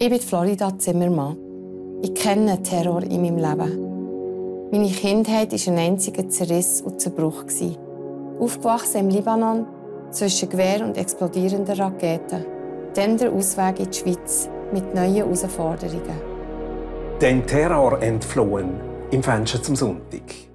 Ich bin Florida Zimmermann. Ich kenne Terror in meinem Leben. Meine Kindheit war ein einziger Zerriss und Zerbruch. Aufgewachsen im Libanon, zwischen Gewehr und explodierenden Raketen. Dann der Ausweg in die Schweiz mit neuen Herausforderungen. Den Terror entflohen im Fenster zum Sonntag.